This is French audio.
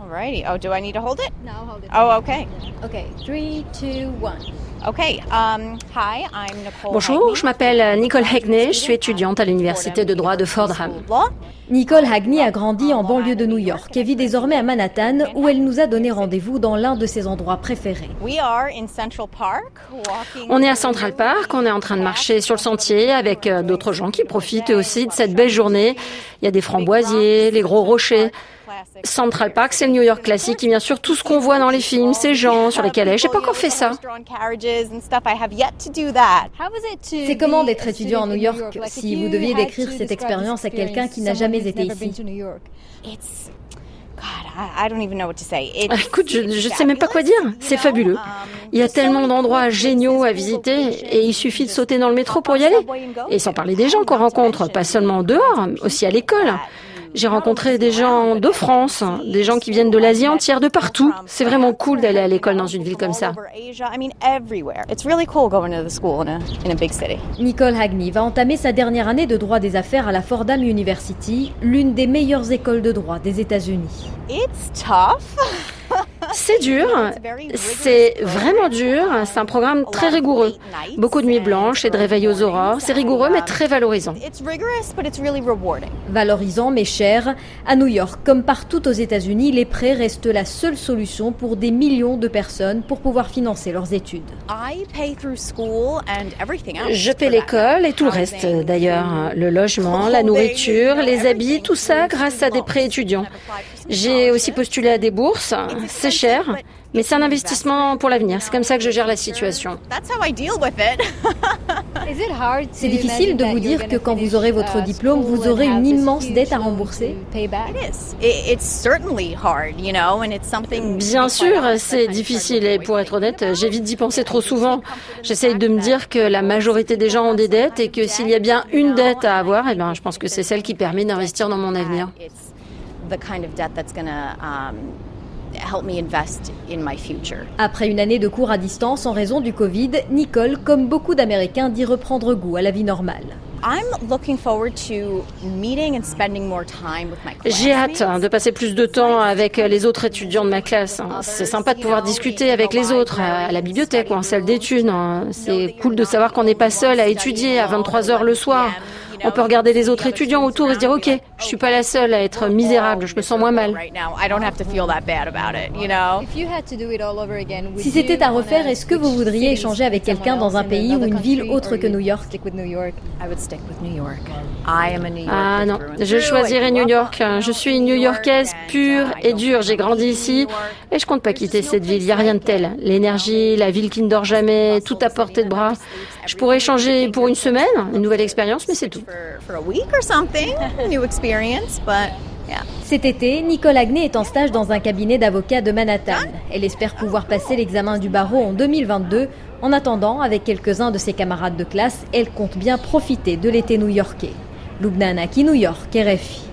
Alrighty. Oh, do I need to hold it? No, hold it. Oh, okay. Okay, three, two, one. Okay. Um, hi, I'm Nicole. Bonjour, je m'appelle Nicole Hagney, je suis étudiante à l'université de droit de Fordham. Nicole Hagney a grandi en banlieue de New York et vit désormais à Manhattan où elle nous a donné rendez-vous dans l'un de ses endroits préférés. On est à Central Park, on est en train de marcher sur le sentier avec euh, d'autres gens qui profitent aussi de cette belle journée. Il y a des framboisiers, les gros rochers. Central Park, c'est le New York classique, et bien sûr tout ce qu'on voit dans les films, ces gens sur les calèches. J'ai pas encore fait ça. C'est comment d'être étudiant à New York si vous deviez décrire cette expérience à quelqu'un qui n'a jamais été ici? Écoute, je ne sais même pas quoi dire. C'est fabuleux. Il y a tellement d'endroits géniaux à visiter et il suffit de sauter dans le métro pour y aller. Et sans parler des gens qu'on rencontre, pas seulement dehors, aussi à l'école. J'ai rencontré des gens de France, des gens qui viennent de l'Asie entière, de partout. C'est vraiment cool d'aller à l'école dans une ville comme ça. Nicole Hagney va entamer sa dernière année de droit des affaires à la Fordham University, l'une des meilleures écoles de droit des États-Unis. C'est dur, c'est vraiment dur, c'est un programme très rigoureux. Beaucoup de nuits blanches et de réveils aux aurores, c'est rigoureux mais très valorisant. Valorisant mais cher, à New York comme partout aux États-Unis, les prêts restent la seule solution pour des millions de personnes pour pouvoir financer leurs études. Je paie l'école et tout le reste d'ailleurs, le logement, la nourriture, les habits, tout ça grâce à des prêts étudiants. J'ai aussi postulé à des bourses, c'est cher, mais c'est un investissement pour l'avenir. C'est comme ça que je gère la situation. C'est difficile de vous dire que quand vous aurez votre diplôme, vous aurez une immense dette à rembourser. Bien sûr, c'est difficile et pour être honnête, j'évite d'y penser trop souvent. J'essaye de me dire que la majorité des gens ont des dettes et que s'il y a bien une dette à avoir, eh ben, je pense que c'est celle qui permet d'investir dans mon avenir. Après une année de cours à distance en raison du Covid, Nicole, comme beaucoup d'Américains, dit reprendre goût à la vie normale. J'ai hâte de passer plus de temps avec les autres étudiants de ma classe. C'est sympa de pouvoir discuter avec les autres à la bibliothèque ou en salle d'études. C'est cool de savoir qu'on n'est pas seul à étudier à 23 heures le soir. On peut regarder les autres étudiants autour et se dire ok, je suis pas la seule à être misérable, je me sens moins mal. Si c'était à refaire, est-ce que vous voudriez échanger avec quelqu'un dans un pays ou une ville autre que New York? Ah non, je choisirais New York. Je suis une New-Yorkaise pure et dure. J'ai grandi ici et je compte pas quitter cette ville. Il y a rien de tel. L'énergie, la ville qui ne dort jamais, tout à portée de bras. Je pourrais changer pour une semaine, une nouvelle expérience, mais c'est tout. Cet été, Nicole Agné est en stage dans un cabinet d'avocats de Manhattan. Elle espère pouvoir passer l'examen du barreau en 2022. En attendant, avec quelques-uns de ses camarades de classe, elle compte bien profiter de l'été new-yorkais. Lubnana qui New York, RFI.